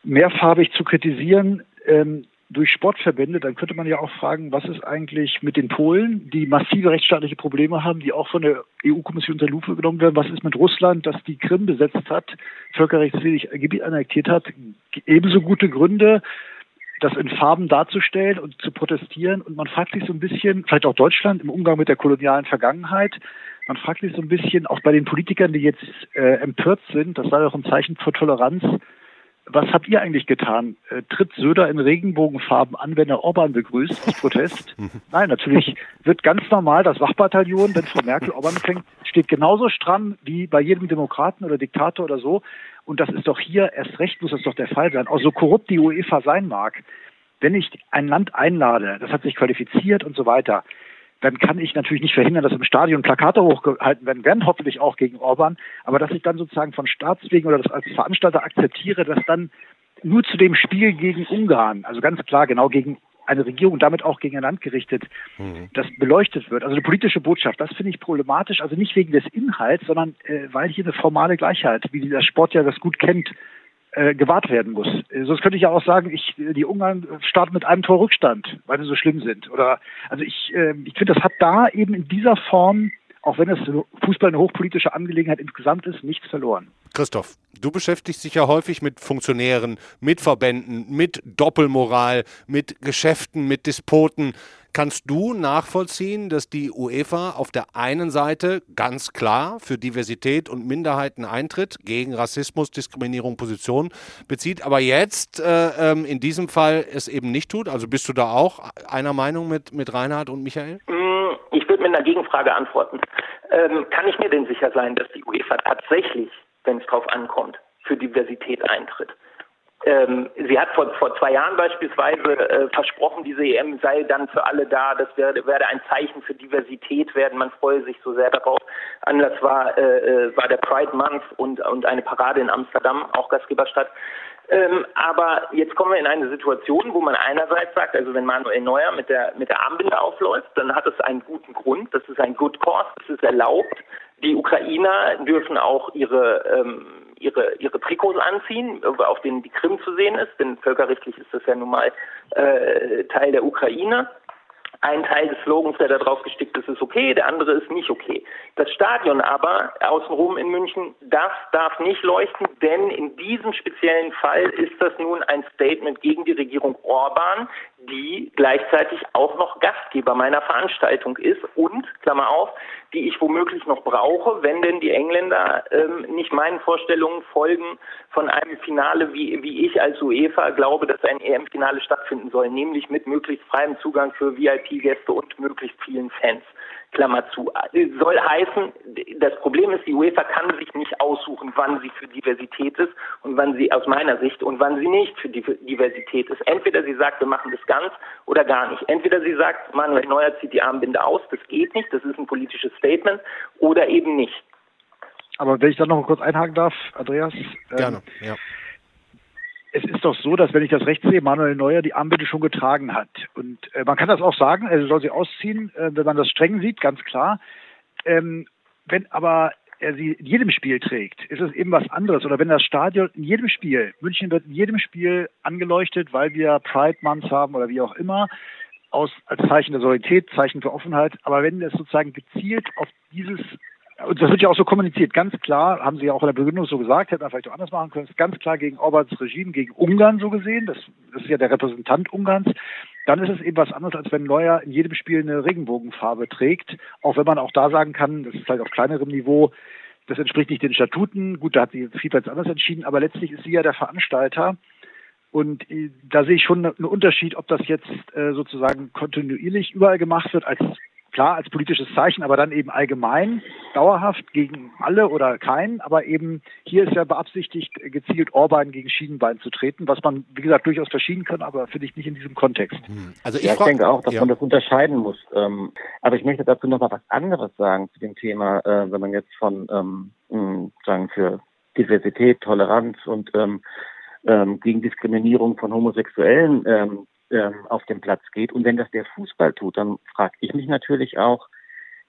mehrfarbig zu kritisieren, ähm, durch Sportverbände, dann könnte man ja auch fragen, was ist eigentlich mit den Polen, die massive rechtsstaatliche Probleme haben, die auch von der EU-Kommission unter Lupe genommen werden. Was ist mit Russland, das die Krim besetzt hat, völkerrechtswidrig Gebiet annektiert hat? Ebenso gute Gründe, das in Farben darzustellen und zu protestieren. Und man fragt sich so ein bisschen, vielleicht auch Deutschland im Umgang mit der kolonialen Vergangenheit, man fragt sich so ein bisschen, auch bei den Politikern, die jetzt äh, empört sind, das sei doch ein Zeichen für Toleranz, was habt ihr eigentlich getan? Äh, tritt Söder in Regenbogenfarben an, wenn er Orban begrüßt, Protest? Nein, natürlich wird ganz normal das Wachbataillon, wenn Frau Merkel Orban fängt, steht genauso stramm wie bei jedem Demokraten oder Diktator oder so. Und das ist doch hier erst recht, muss das doch der Fall sein. Auch so korrupt die UEFA sein mag, wenn ich ein Land einlade, das hat sich qualifiziert und so weiter, dann kann ich natürlich nicht verhindern, dass im Stadion Plakate hochgehalten werden, werden hoffentlich auch gegen Orban, aber dass ich dann sozusagen von Staatswegen oder das als Veranstalter akzeptiere, dass dann nur zu dem Spiel gegen Ungarn, also ganz klar genau gegen eine Regierung damit auch gegen ein Land gerichtet, mhm. das beleuchtet wird. Also eine politische Botschaft, das finde ich problematisch, also nicht wegen des Inhalts, sondern äh, weil hier eine formale Gleichheit, wie der Sport ja das gut kennt, äh, gewahrt werden muss. Äh, sonst könnte ich ja auch sagen, ich, die Ungarn starten mit einem Tor Rückstand, weil sie so schlimm sind. Oder also ich, äh, ich finde, das hat da eben in dieser Form auch wenn es Fußball eine hochpolitische Angelegenheit insgesamt ist, nichts verloren. Christoph, du beschäftigst dich ja häufig mit Funktionären, mit Verbänden, mit Doppelmoral, mit Geschäften, mit Despoten. Kannst du nachvollziehen, dass die UEFA auf der einen Seite ganz klar für Diversität und Minderheiten eintritt, gegen Rassismus, Diskriminierung Position bezieht, aber jetzt äh, ähm, in diesem Fall es eben nicht tut? Also bist du da auch einer Meinung mit, mit Reinhard und Michael? Mm, ich würde mit einer Gegenfrage antworten. Ähm, kann ich mir denn sicher sein, dass die UEFA tatsächlich, wenn es drauf ankommt, für Diversität eintritt? Ähm, sie hat vor, vor zwei Jahren beispielsweise äh, versprochen, diese EM sei dann für alle da, das werde, werde ein Zeichen für Diversität werden, man freue sich so sehr darauf. Anlass war, äh, äh war der Pride Month und, und eine Parade in Amsterdam, auch Gastgeberstadt. Ähm, aber jetzt kommen wir in eine Situation, wo man einerseits sagt, also wenn Manuel Neuer mit der, mit der Armbinde aufläuft, dann hat es einen guten Grund, das ist ein Good Cause, das ist erlaubt. Die Ukrainer dürfen auch ihre ähm, ihre, ihre Trikots anziehen, auf denen die Krim zu sehen ist, denn völkerrechtlich ist das ja nun mal äh, Teil der Ukraine. Ein Teil des Slogans, der da drauf gestickt ist, ist okay, der andere ist nicht okay. Das Stadion aber außenrum in München, das darf nicht leuchten, denn in diesem speziellen Fall ist das nun ein Statement gegen die Regierung Orban, die gleichzeitig auch noch Gastgeber meiner Veranstaltung ist und, Klammer auf, die ich womöglich noch brauche, wenn denn die Engländer ähm, nicht meinen Vorstellungen folgen von einem Finale, wie, wie ich als UEFA glaube, dass ein EM-Finale stattfinden soll, nämlich mit möglichst freiem Zugang für VIP-Gäste und möglichst vielen Fans. Klammer zu. Soll heißen, das Problem ist, die UEFA kann sich nicht aussuchen, wann sie für Diversität ist und wann sie aus meiner Sicht und wann sie nicht für Diversität ist. Entweder sie sagt, wir machen das ganz oder gar nicht. Entweder sie sagt, Manuel Neuer zieht die Armbinde aus, das geht nicht, das ist ein politisches Statement, oder eben nicht. Aber wenn ich da noch kurz einhaken darf, Andreas. Gerne, ähm, ja es ist doch so, dass wenn ich das recht sehe, Manuel Neuer die Armbinde schon getragen hat. Und äh, man kann das auch sagen, er soll sie ausziehen, äh, wenn man das streng sieht, ganz klar. Ähm, wenn aber er sie in jedem Spiel trägt, ist es eben was anderes. Oder wenn das Stadion in jedem Spiel, München wird in jedem Spiel angeleuchtet, weil wir Pride Month haben oder wie auch immer, aus, als Zeichen der Solidarität, Zeichen für Offenheit. Aber wenn es sozusagen gezielt auf dieses und das wird ja auch so kommuniziert, ganz klar, haben Sie ja auch in der Begründung so gesagt, hätte man vielleicht auch anders machen können, ist ganz klar gegen Orbans Regime, gegen Ungarn so gesehen, das, das ist ja der Repräsentant Ungarns, dann ist es eben was anderes, als wenn Neuer in jedem Spiel eine Regenbogenfarbe trägt, auch wenn man auch da sagen kann, das ist halt auf kleinerem Niveau, das entspricht nicht den Statuten, gut, da hat sie FIFA jetzt anders entschieden, aber letztlich ist sie ja der Veranstalter. Und äh, da sehe ich schon einen Unterschied, ob das jetzt äh, sozusagen kontinuierlich überall gemacht wird als klar als politisches Zeichen, aber dann eben allgemein, dauerhaft gegen alle oder keinen. Aber eben hier ist ja beabsichtigt, gezielt Orban gegen Schienenbein zu treten, was man, wie gesagt, durchaus verschieden kann, aber finde ich nicht in diesem Kontext. Hm. Also ich, ja, ich denke auch, dass ja. man das unterscheiden muss. Ähm, aber ich möchte dazu noch mal was anderes sagen zu dem Thema, äh, wenn man jetzt von ähm, sagen für Diversität, Toleranz und ähm, ähm, gegen Diskriminierung von Homosexuellen ähm, ähm, auf den Platz geht. Und wenn das der Fußball tut, dann frage ich mich natürlich auch,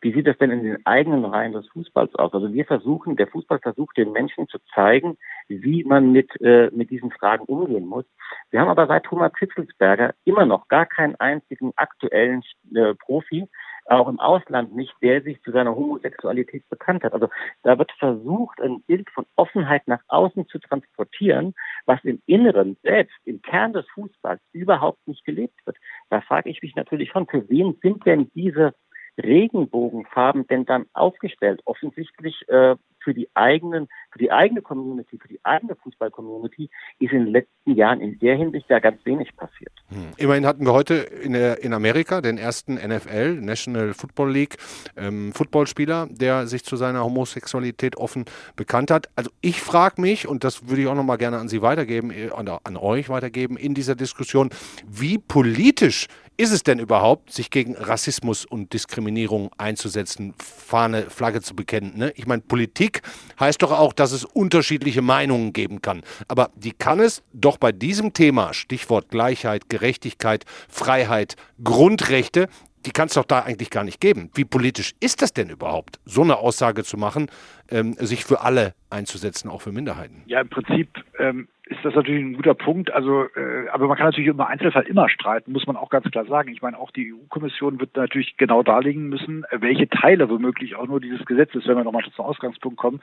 wie sieht das denn in den eigenen Reihen des Fußballs aus? Also wir versuchen, der Fußball versucht den Menschen zu zeigen, wie man mit, äh, mit diesen Fragen umgehen muss. Wir haben aber seit Thomas Hitzelsberger immer noch gar keinen einzigen aktuellen äh, Profi, auch im Ausland nicht, der sich zu seiner Homosexualität bekannt hat. Also da wird versucht, ein Bild von Offenheit nach außen zu transportieren, was im Inneren selbst, im Kern des Fußballs überhaupt nicht gelebt wird. Da frage ich mich natürlich schon, für wen sind denn diese Regenbogenfarben denn dann aufgestellt? Offensichtlich äh, für die eigenen, für die eigene Community, für die eigene Fußball-Community ist in den letzten Jahren in der Hinsicht ja ganz wenig passiert. Hm. Immerhin hatten wir heute in, der, in Amerika den ersten NFL, National Football League, ähm, Footballspieler, der sich zu seiner Homosexualität offen bekannt hat. Also ich frage mich, und das würde ich auch nochmal gerne an Sie weitergeben, äh, an, an euch weitergeben in dieser Diskussion, wie politisch ist es denn überhaupt, sich gegen Rassismus und Diskriminierung einzusetzen, Fahne, Flagge zu bekennen? Ne? Ich meine, Politik heißt doch auch, dass es unterschiedliche Meinungen geben kann. Aber die kann es doch bei diesem Thema, Stichwort Gleichheit, Gerechtigkeit, Freiheit, Grundrechte, die kann es doch da eigentlich gar nicht geben. Wie politisch ist das denn überhaupt, so eine Aussage zu machen, ähm, sich für alle einzusetzen, auch für Minderheiten? Ja, im Prinzip ähm, ist das natürlich ein guter Punkt. Also, äh, aber man kann natürlich im Einzelfall immer streiten, muss man auch ganz klar sagen. Ich meine, auch die EU-Kommission wird natürlich genau darlegen müssen, welche Teile womöglich auch nur dieses Gesetzes, wenn wir nochmal zum Ausgangspunkt kommen,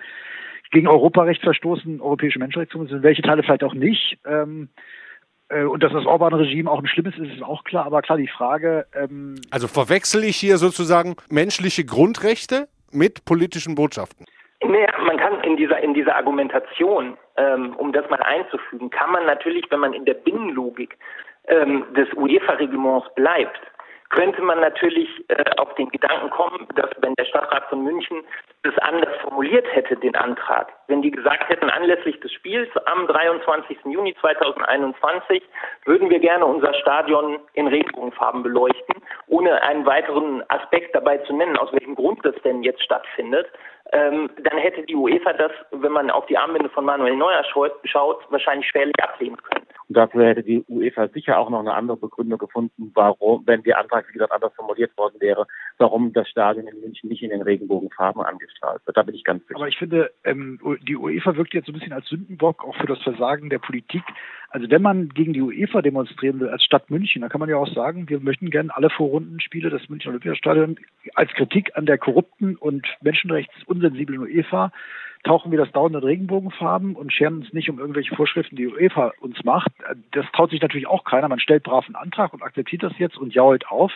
gegen Europarecht verstoßen, Europäische Menschenrechtskommission, welche Teile vielleicht auch nicht. Ähm, äh, und dass das Orban-Regime auch ein schlimmes ist, ist auch klar. Aber klar, die Frage. Ähm also verwechsel ich hier sozusagen menschliche Grundrechte mit politischen Botschaften? Naja, man kann in dieser, in dieser Argumentation, ähm, um das mal einzufügen, kann man natürlich, wenn man in der Binnenlogik ähm, des UEFA-Reglements bleibt, könnte man natürlich äh, auf den Gedanken kommen, dass wenn der Stadtrat von München das anders formuliert hätte, den Antrag, wenn die gesagt hätten, anlässlich des Spiels am 23. Juni 2021 würden wir gerne unser Stadion in Regenbogenfarben beleuchten, ohne einen weiteren Aspekt dabei zu nennen, aus welchem Grund das denn jetzt stattfindet, ähm, dann hätte die UEFA das, wenn man auf die Armbinde von Manuel Neuer schaut, wahrscheinlich schwerlich ablehnen können. Und dafür hätte die UEFA sicher auch noch eine andere Begründung gefunden, warum, wenn der Antrag, wie gesagt, anders formuliert worden wäre, warum das Stadion in München nicht in den Regenbogenfarben angestrahlt wird. Da bin ich ganz sicher. Aber ich finde, ähm, die UEFA wirkt jetzt so ein bisschen als Sündenbock auch für das Versagen der Politik. Also wenn man gegen die UEFA demonstrieren will als Stadt München, dann kann man ja auch sagen, wir möchten gerne alle Vorrundenspiele des München Olympiastadions als Kritik an der korrupten und menschenrechtsunsensiblen UEFA tauchen wir das dauernd in Regenbogenfarben und scheren uns nicht um irgendwelche Vorschriften, die UEFA uns macht. Das traut sich natürlich auch keiner. Man stellt brav einen Antrag und akzeptiert das jetzt und jault auf.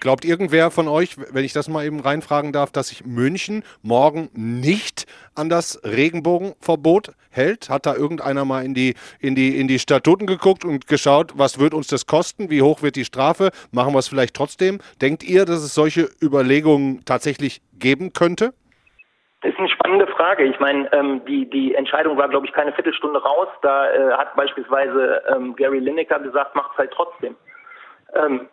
Glaubt irgendwer von euch, wenn ich das mal eben reinfragen darf, dass sich München morgen nicht an das Regenbogenverbot hält? Hat da irgendeiner mal in die, in die, in die Statuten geguckt und geschaut, was wird uns das kosten? Wie hoch wird die Strafe? Machen wir es vielleicht trotzdem? Denkt ihr, dass es solche Überlegungen tatsächlich geben könnte? Das ist eine spannende Frage. Ich meine, ähm, die, die Entscheidung war, glaube ich, keine Viertelstunde raus. Da äh, hat beispielsweise ähm, Gary Lineker gesagt, macht es halt trotzdem. Ähm,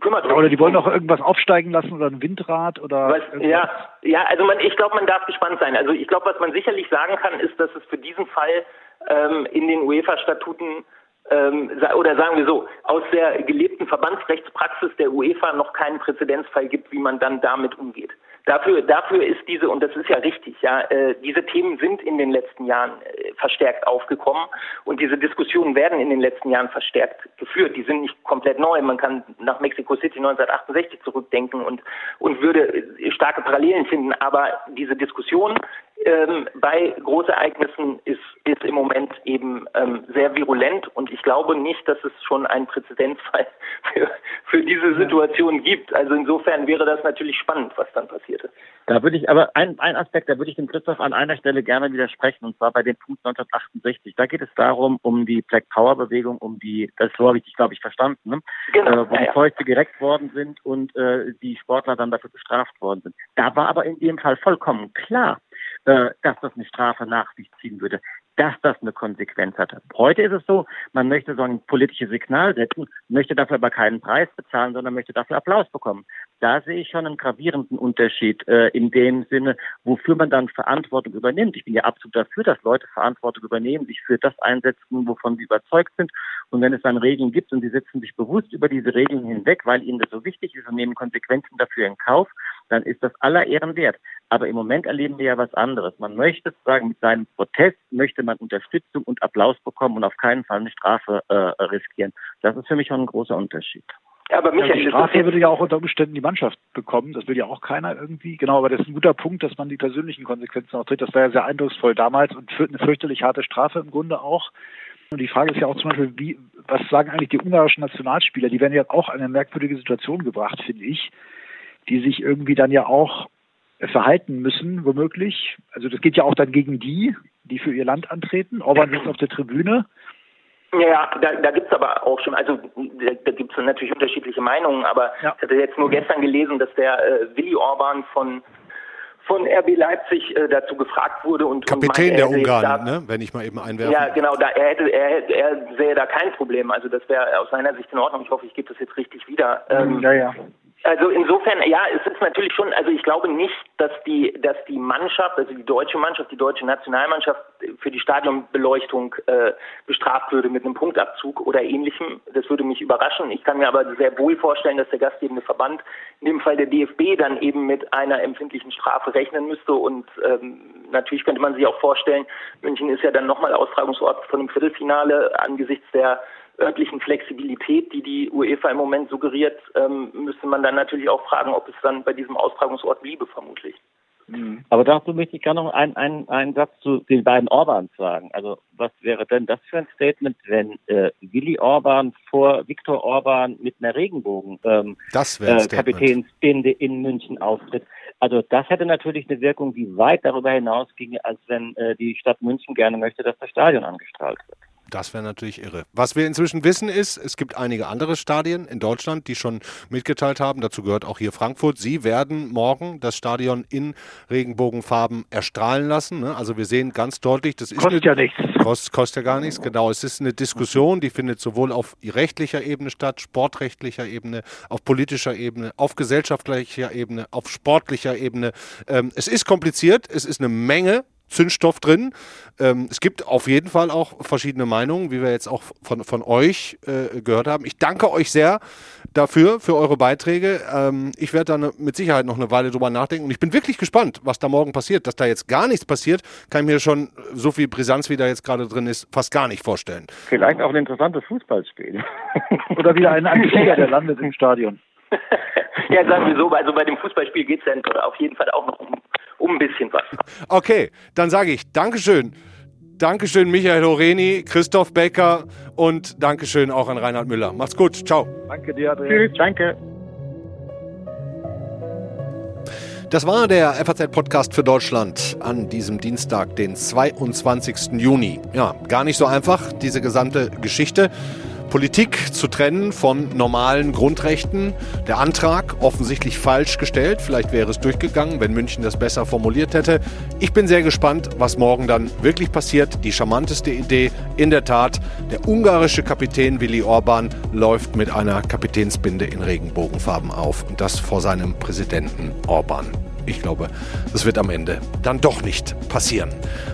kümmert ja, oder die wollen noch irgendwas aufsteigen lassen oder ein Windrad oder was, ja ja also man ich glaube man darf gespannt sein. Also ich glaube was man sicherlich sagen kann ist dass es für diesen Fall ähm, in den UEFA Statuten ähm, oder sagen wir so aus der gelebten Verbandsrechtspraxis der UEFA noch keinen Präzedenzfall gibt wie man dann damit umgeht Dafür, dafür ist diese, und das ist ja richtig, ja, äh, diese Themen sind in den letzten Jahren äh, verstärkt aufgekommen und diese Diskussionen werden in den letzten Jahren verstärkt geführt. Die sind nicht komplett neu. Man kann nach Mexico City 1968 zurückdenken und, und würde äh, starke Parallelen finden. Aber diese Diskussion ähm, bei Großereignissen ist, ist im Moment eben ähm, sehr virulent und ich glaube nicht, dass es schon einen Präzedenzfall für, für diese Situation gibt. Also insofern wäre das natürlich spannend, was dann passierte. Da würde ich aber ein, ein Aspekt, da würde ich dem Christoph an einer Stelle gerne widersprechen und zwar bei dem Punkt 1968. Da geht es darum, um die Black Power Bewegung, um die, das so habe ich dich, glaube ich, verstanden, ne? genau, äh, wo ja, die Fäuste ja. gereckt worden sind und äh, die Sportler dann dafür bestraft worden sind. Da war aber in dem Fall vollkommen klar, dass das eine Strafe nach sich ziehen würde, dass das eine Konsequenz hat. Heute ist es so, man möchte so ein politisches Signal setzen, möchte dafür aber keinen Preis bezahlen, sondern möchte dafür Applaus bekommen. Da sehe ich schon einen gravierenden Unterschied äh, in dem Sinne, wofür man dann Verantwortung übernimmt. Ich bin ja absolut dafür, dass Leute Verantwortung übernehmen, sich für das einsetzen, wovon sie überzeugt sind. Und wenn es dann Regeln gibt und sie setzen sich bewusst über diese Regeln hinweg, weil ihnen das so wichtig ist und nehmen Konsequenzen dafür in Kauf, dann ist das aller Ehren wert. Aber im Moment erleben wir ja was anderes. Man möchte sagen, mit seinem Protest möchte man Unterstützung und Applaus bekommen und auf keinen Fall eine Strafe äh, riskieren. Das ist für mich schon ein großer Unterschied. Ja, aber Michael, ja, die Strafe würde ja auch unter Umständen die Mannschaft bekommen. Das will ja auch keiner irgendwie. Genau, aber das ist ein guter Punkt, dass man die persönlichen Konsequenzen auch tritt. Das war ja sehr eindrucksvoll damals und führt eine fürchterlich harte Strafe im Grunde auch. Und die Frage ist ja auch zum Beispiel, wie, was sagen eigentlich die ungarischen Nationalspieler? Die werden ja auch in eine merkwürdige Situation gebracht, finde ich, die sich irgendwie dann ja auch verhalten müssen, womöglich. Also das geht ja auch dann gegen die, die für ihr Land antreten. Orban sitzt auf der Tribüne. Ja, da, da gibt es aber auch schon, also da, da gibt es natürlich unterschiedliche Meinungen, aber ja. ich hatte jetzt nur gestern gelesen, dass der äh, Willi Orban von von RB Leipzig äh, dazu gefragt wurde und Kapitän und meinte, der Ungarn, ne? wenn ich mal eben einwerfe. Ja, genau, da, er, hätte, er, er sähe da kein Problem. Also das wäre aus seiner Sicht in Ordnung. Ich hoffe, ich gebe das jetzt richtig wieder. Ähm, ja, ja. Also insofern, ja, es ist natürlich schon, also ich glaube nicht, dass die, dass die Mannschaft, also die deutsche Mannschaft, die deutsche Nationalmannschaft für die Stadionbeleuchtung äh, bestraft würde mit einem Punktabzug oder ähnlichem. Das würde mich überraschen. Ich kann mir aber sehr wohl vorstellen, dass der gastgebende Verband, in dem Fall der DFB, dann eben mit einer empfindlichen Strafe rechnen müsste. Und ähm, natürlich könnte man sich auch vorstellen, München ist ja dann nochmal Austragungsort von dem Viertelfinale angesichts der örtlichen Flexibilität, die die UEFA im Moment suggeriert, ähm, müsste man dann natürlich auch fragen, ob es dann bei diesem Austragungsort bliebe, vermutlich. Mhm. Aber dazu möchte ich gerne noch einen, einen, einen Satz zu den beiden Orbans sagen. Also was wäre denn das für ein Statement, wenn äh, Willy Orban vor Viktor Orban mit einer Regenbogen ähm, äh, Kapitänsbinde in München auftritt? Also das hätte natürlich eine Wirkung, die weit darüber hinaus ginge, als wenn äh, die Stadt München gerne möchte, dass das Stadion angestrahlt wird. Das wäre natürlich irre. Was wir inzwischen wissen ist, es gibt einige andere Stadien in Deutschland, die schon mitgeteilt haben. Dazu gehört auch hier Frankfurt. Sie werden morgen das Stadion in Regenbogenfarben erstrahlen lassen. Ne? Also wir sehen ganz deutlich, das ist kostet ja nichts. Kost, kostet ja gar nichts. Genau. Es ist eine Diskussion, die findet sowohl auf rechtlicher Ebene statt, sportrechtlicher Ebene, auf politischer Ebene, auf gesellschaftlicher Ebene, auf sportlicher Ebene. Ähm, es ist kompliziert. Es ist eine Menge Zündstoff drin. Ähm, es gibt auf jeden Fall auch verschiedene Meinungen, wie wir jetzt auch von, von euch äh, gehört haben. Ich danke euch sehr dafür, für eure Beiträge. Ähm, ich werde da ne, mit Sicherheit noch eine Weile drüber nachdenken und ich bin wirklich gespannt, was da morgen passiert. Dass da jetzt gar nichts passiert, kann ich mir schon so viel Brisanz, wie da jetzt gerade drin ist, fast gar nicht vorstellen. Vielleicht auch ein interessantes Fußballspiel. Oder wieder ein Anschläger, der landet im Stadion. ja, sagen wir so, also bei dem Fußballspiel geht es ja auf jeden Fall auch noch um um ein bisschen was. Okay, dann sage ich Dankeschön. Dankeschön, Michael Horeni, Christoph Becker und Dankeschön auch an Reinhard Müller. Macht's gut. Ciao. Danke dir, Adrian. Tschüss. Danke. Das war der FAZ-Podcast für Deutschland an diesem Dienstag, den 22. Juni. Ja, gar nicht so einfach, diese gesamte Geschichte. Politik zu trennen von normalen Grundrechten. Der Antrag offensichtlich falsch gestellt. Vielleicht wäre es durchgegangen, wenn München das besser formuliert hätte. Ich bin sehr gespannt, was morgen dann wirklich passiert. Die charmanteste Idee in der Tat. Der ungarische Kapitän Willy Orban läuft mit einer Kapitänsbinde in Regenbogenfarben auf. Und das vor seinem Präsidenten Orban ich glaube, das wird am Ende dann doch nicht passieren.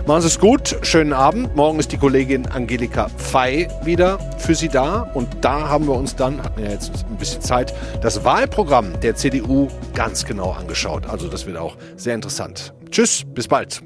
Machen Sie es gut, schönen Abend. Morgen ist die Kollegin Angelika Fey wieder für Sie da. Und da haben wir uns dann, hatten ja jetzt ein bisschen Zeit, das Wahlprogramm der CDU ganz genau angeschaut. Also das wird auch sehr interessant. Tschüss, bis bald.